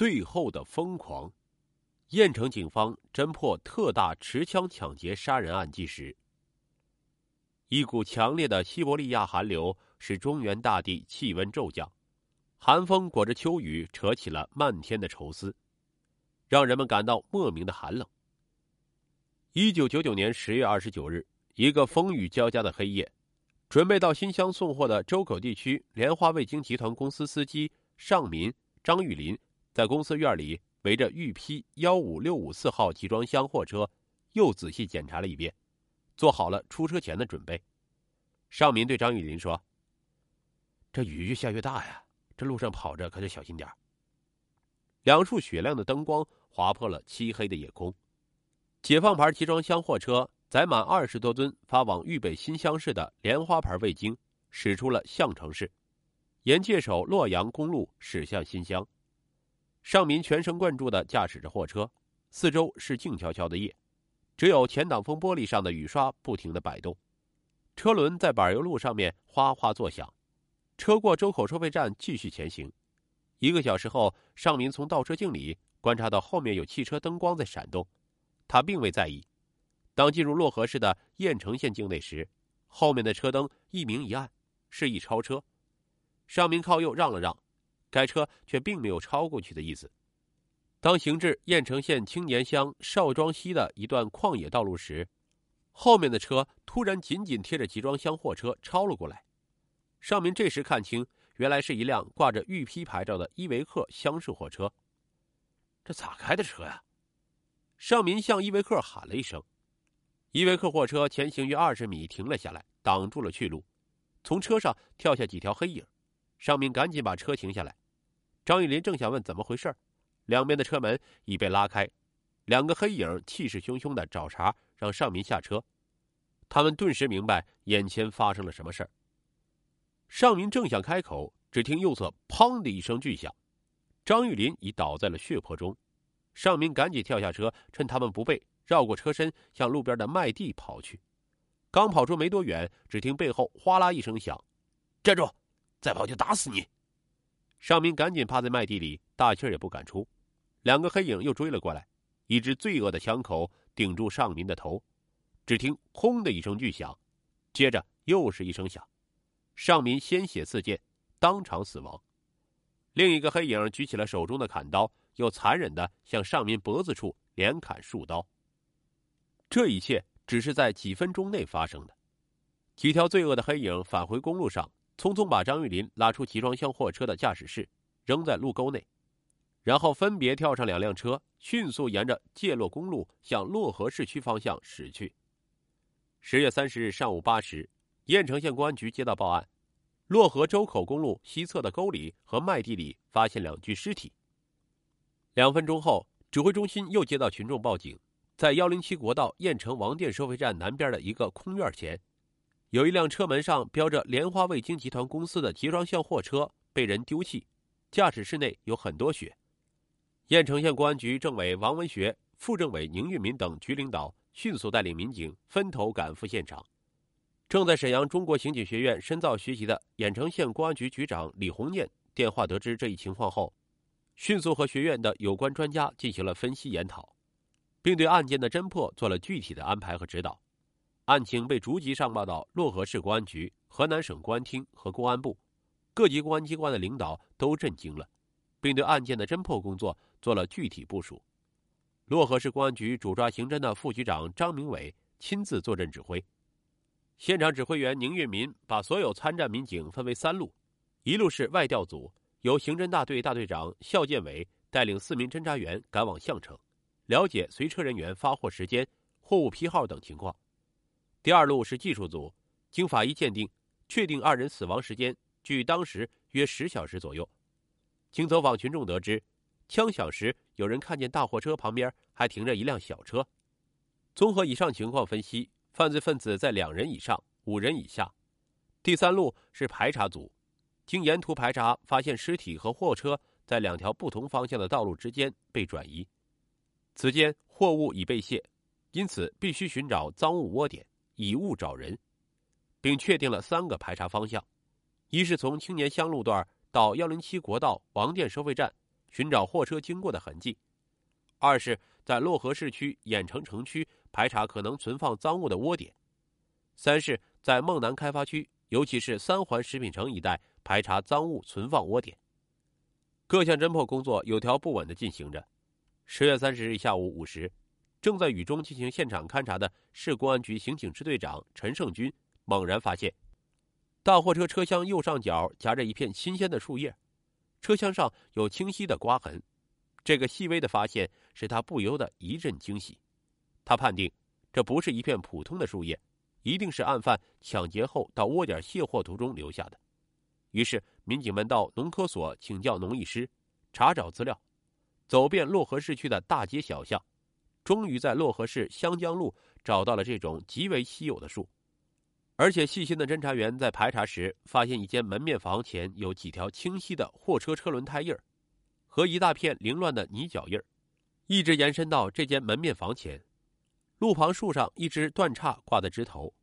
最后的疯狂。燕城警方侦破特大持枪抢劫杀人案纪实。一股强烈的西伯利亚寒流使中原大地气温骤降，寒风裹着秋雨，扯起了漫天的愁丝，让人们感到莫名的寒冷。一九九九年十月二十九日，一个风雨交加的黑夜，准备到新乡送货的周口地区莲花味精集团公司司机尚民、张玉林，在公司院里。围着豫 P 幺五六五四号集装箱货车，又仔细检查了一遍，做好了出车前的准备。尚民对张玉林说：“这雨越下越大呀，这路上跑着可得小心点两束雪亮的灯光划破了漆黑的夜空。解放牌集装箱货车载满二十多吨发往豫北新乡市的莲花牌味精，驶出了项城市，沿界首洛阳公路驶向新乡。尚民全神贯注的驾驶着货车，四周是静悄悄的夜，只有前挡风玻璃上的雨刷不停的摆动，车轮在柏油路上面哗哗作响。车过周口收费站，继续前行。一个小时后，尚民从倒车镜里观察到后面有汽车灯光在闪动，他并未在意。当进入漯河市的雁城县境内时，后面的车灯一明一暗，示意超车。尚民靠右让了让。该车却并没有超过去的意思。当行至雁城县青年乡邵庄西的一段旷野道路时，后面的车突然紧紧贴着集装箱货车超了过来。尚民这时看清，原来是一辆挂着豫 P 牌照的依维柯厢式货车。这咋开的车呀？尚民向依维柯喊了一声。依维柯货车前行约二十米，停了下来，挡住了去路。从车上跳下几条黑影。尚民赶紧把车停下来。张玉林正想问怎么回事两边的车门已被拉开，两个黑影气势汹汹的找茬，让尚民下车。他们顿时明白眼前发生了什么事尚民正想开口，只听右侧“砰”的一声巨响，张玉林已倒在了血泊中。尚民赶紧跳下车，趁他们不备，绕过车身向路边的麦地跑去。刚跑出没多远，只听背后哗啦一声响：“站住！再跑就打死你！”尚民赶紧趴在麦地里，大气也不敢出。两个黑影又追了过来，一支罪恶的枪口顶住尚民的头，只听“轰”的一声巨响，接着又是一声响，尚民鲜血四溅，当场死亡。另一个黑影举起了手中的砍刀，又残忍的向尚民脖子处连砍数刀。这一切只是在几分钟内发生的。几条罪恶的黑影返回公路上。匆匆把张玉林拉出集装箱货车的驾驶室，扔在路沟内，然后分别跳上两辆车，迅速沿着界洛公路向漯河市区方向驶去。十月三十日上午八时，雁城县公安局接到报案，漯河周口公路西侧的沟里和麦地里发现两具尸体。两分钟后，指挥中心又接到群众报警，在幺零七国道雁城王店收费站南边的一个空院前。有一辆车门上标着莲花味精集团公司的集装箱货车被人丢弃，驾驶室内有很多血。雁城县公安局政委王文学、副政委宁玉民等局领导迅速带领民警分头赶赴现场。正在沈阳中国刑警学院深造学习的雁城县公安局局长李红念电话得知这一情况后，迅速和学院的有关专家进行了分析研讨，并对案件的侦破做了具体的安排和指导。案情被逐级上报到漯河市公安局、河南省公安厅和公安部，各级公安机关的领导都震惊了，并对案件的侦破工作做了具体部署。漯河市公安局主抓刑侦的副局长张明伟亲自坐镇指挥，现场指挥员宁月民把所有参战民警分为三路，一路是外调组，由刑侦大队大队长肖建伟带领四名侦查员赶往项城，了解随车人员发货时间、货物批号等情况。第二路是技术组，经法医鉴定，确定二人死亡时间距当时约十小时左右。经走访群众得知，枪响时有人看见大货车旁边还停着一辆小车。综合以上情况分析，犯罪分子在两人以上、五人以下。第三路是排查组，经沿途排查发现尸体和货车在两条不同方向的道路之间被转移，此间货物已被卸，因此必须寻找赃物窝点。以物找人，并确定了三个排查方向：一是从青年乡路段到幺零七国道王店收费站，寻找货车经过的痕迹；二是，在漯河市区郾城城区排查可能存放赃物的窝点；三是，在孟南开发区，尤其是三环食品城一带排查赃物存放窝点。各项侦破工作有条不紊的进行着。十月三十日下午五时，正在雨中进行现场勘查的市公安局刑警支队长陈胜军猛然发现。大货车车厢右上角夹着一片新鲜的树叶，车厢上有清晰的刮痕。这个细微的发现使他不由得一阵惊喜。他判定，这不是一片普通的树叶，一定是案犯抢劫后到窝点卸货途中留下的。于是，民警们到农科所请教农艺师，查找资料，走遍漯河市区的大街小巷，终于在漯河市湘江路找到了这种极为稀有的树。而且细心的侦查员在排查时，发现一间门面房前有几条清晰的货车车轮胎印儿，和一大片凌乱的泥脚印儿，一直延伸到这间门面房前。路旁树上一只断叉挂在枝头，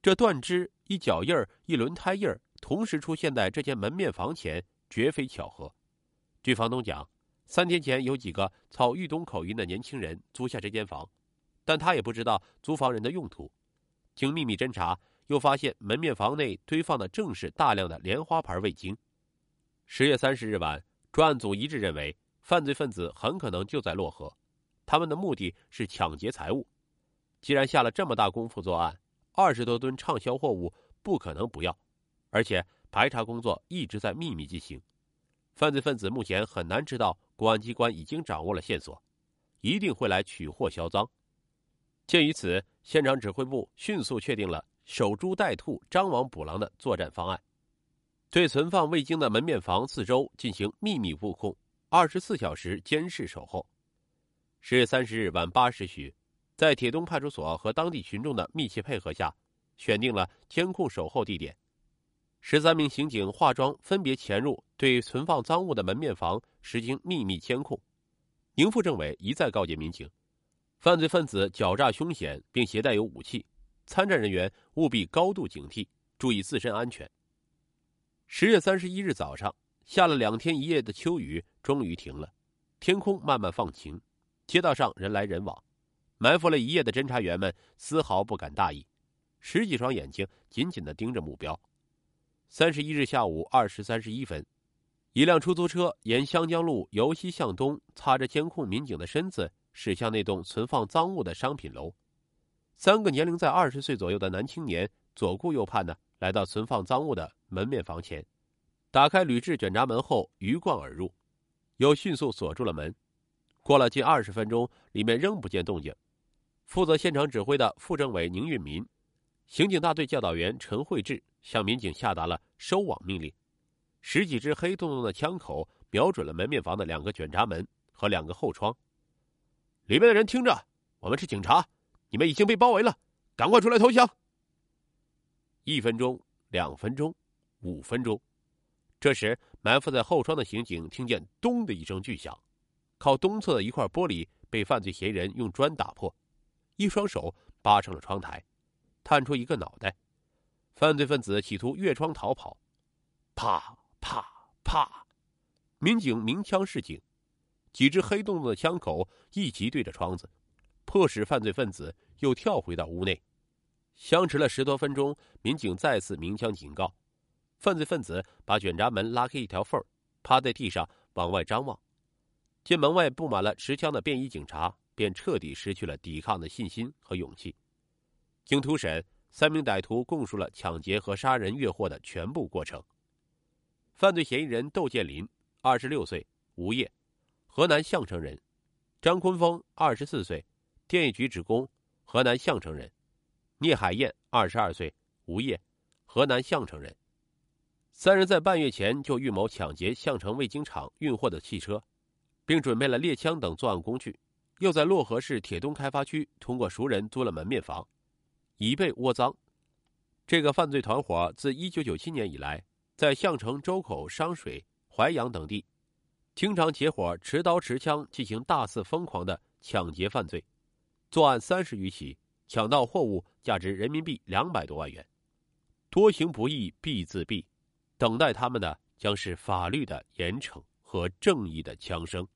这断枝、一脚印儿、一轮胎印儿同时出现在这间门面房前，绝非巧合。据房东讲，三天前有几个操豫东口音的年轻人租下这间房，但他也不知道租房人的用途。经秘密侦查，又发现门面房内堆放的正是大量的莲花牌味精。十月三十日晚，专案组一致认为，犯罪分子很可能就在漯河，他们的目的是抢劫财物。既然下了这么大功夫作案，二十多吨畅销货物不可能不要，而且排查工作一直在秘密进行，犯罪分子目前很难知道公安机关已经掌握了线索，一定会来取货销赃。鉴于此，现场指挥部迅速确定了守株待兔、张网捕狼的作战方案，对存放味精的门面房四周进行秘密布控，二十四小时监视守候。十月三十日晚八时许，在铁东派出所和当地群众的密切配合下，选定了监控守候地点。十三名刑警化妆，分别潜入对存放赃物的门面房实行秘密监控。宁副政委一再告诫民警。犯罪分子狡诈凶险，并携带有武器，参战人员务必高度警惕，注意自身安全。十月三十一日早上，下了两天一夜的秋雨终于停了，天空慢慢放晴，街道上人来人往，埋伏了一夜的侦查员们丝毫不敢大意，十几双眼睛紧紧的盯着目标。三十一日下午二时三十一分，一辆出租车沿湘江路由西向东，擦着监控民警的身子。驶向那栋存放赃物的商品楼，三个年龄在二十岁左右的男青年左顾右盼的来到存放赃物的门面房前，打开铝制卷闸门后鱼贯而入，又迅速锁住了门。过了近二十分钟，里面仍不见动静。负责现场指挥的副政委宁运民、刑警大队教导员陈慧智向民警下达了收网命令。十几支黑洞洞的枪口瞄准了门面房的两个卷闸门和两个后窗。里面的人听着，我们是警察，你们已经被包围了，赶快出来投降。一分钟，两分钟，五分钟，这时埋伏在后窗的刑警听见“咚”的一声巨响，靠东侧的一块玻璃被犯罪嫌疑人用砖打破，一双手扒上了窗台，探出一个脑袋，犯罪分子企图越窗逃跑，啪啪啪，民警鸣枪示警。几只黑洞洞的枪口一齐对着窗子，迫使犯罪分子又跳回到屋内。相持了十多分钟，民警再次鸣枪警告，犯罪分子把卷闸门拉开一条缝趴在地上往外张望。见门外布满了持枪的便衣警察，便彻底失去了抵抗的信心和勇气。经突审，三名歹徒供述了抢劫和杀人越货的全部过程。犯罪嫌疑人窦建林，二十六岁，无业。河南项城人，张坤峰，二十四岁，电业局职工，河南项城人；聂海燕，二十二岁，无业，河南项城人。三人在半月前就预谋抢劫项城味精厂运货的汽车，并准备了猎枪等作案工具，又在漯河市铁东开发区通过熟人租了门面房，以备窝赃。这个犯罪团伙自一九九七年以来，在项城周口、商水、淮阳等地。经常结伙持刀持枪进行大肆疯狂的抢劫犯罪，作案三十余起，抢到货物价值人民币两百多万元。多行不义必自毙，等待他们的将是法律的严惩。和正义的枪声。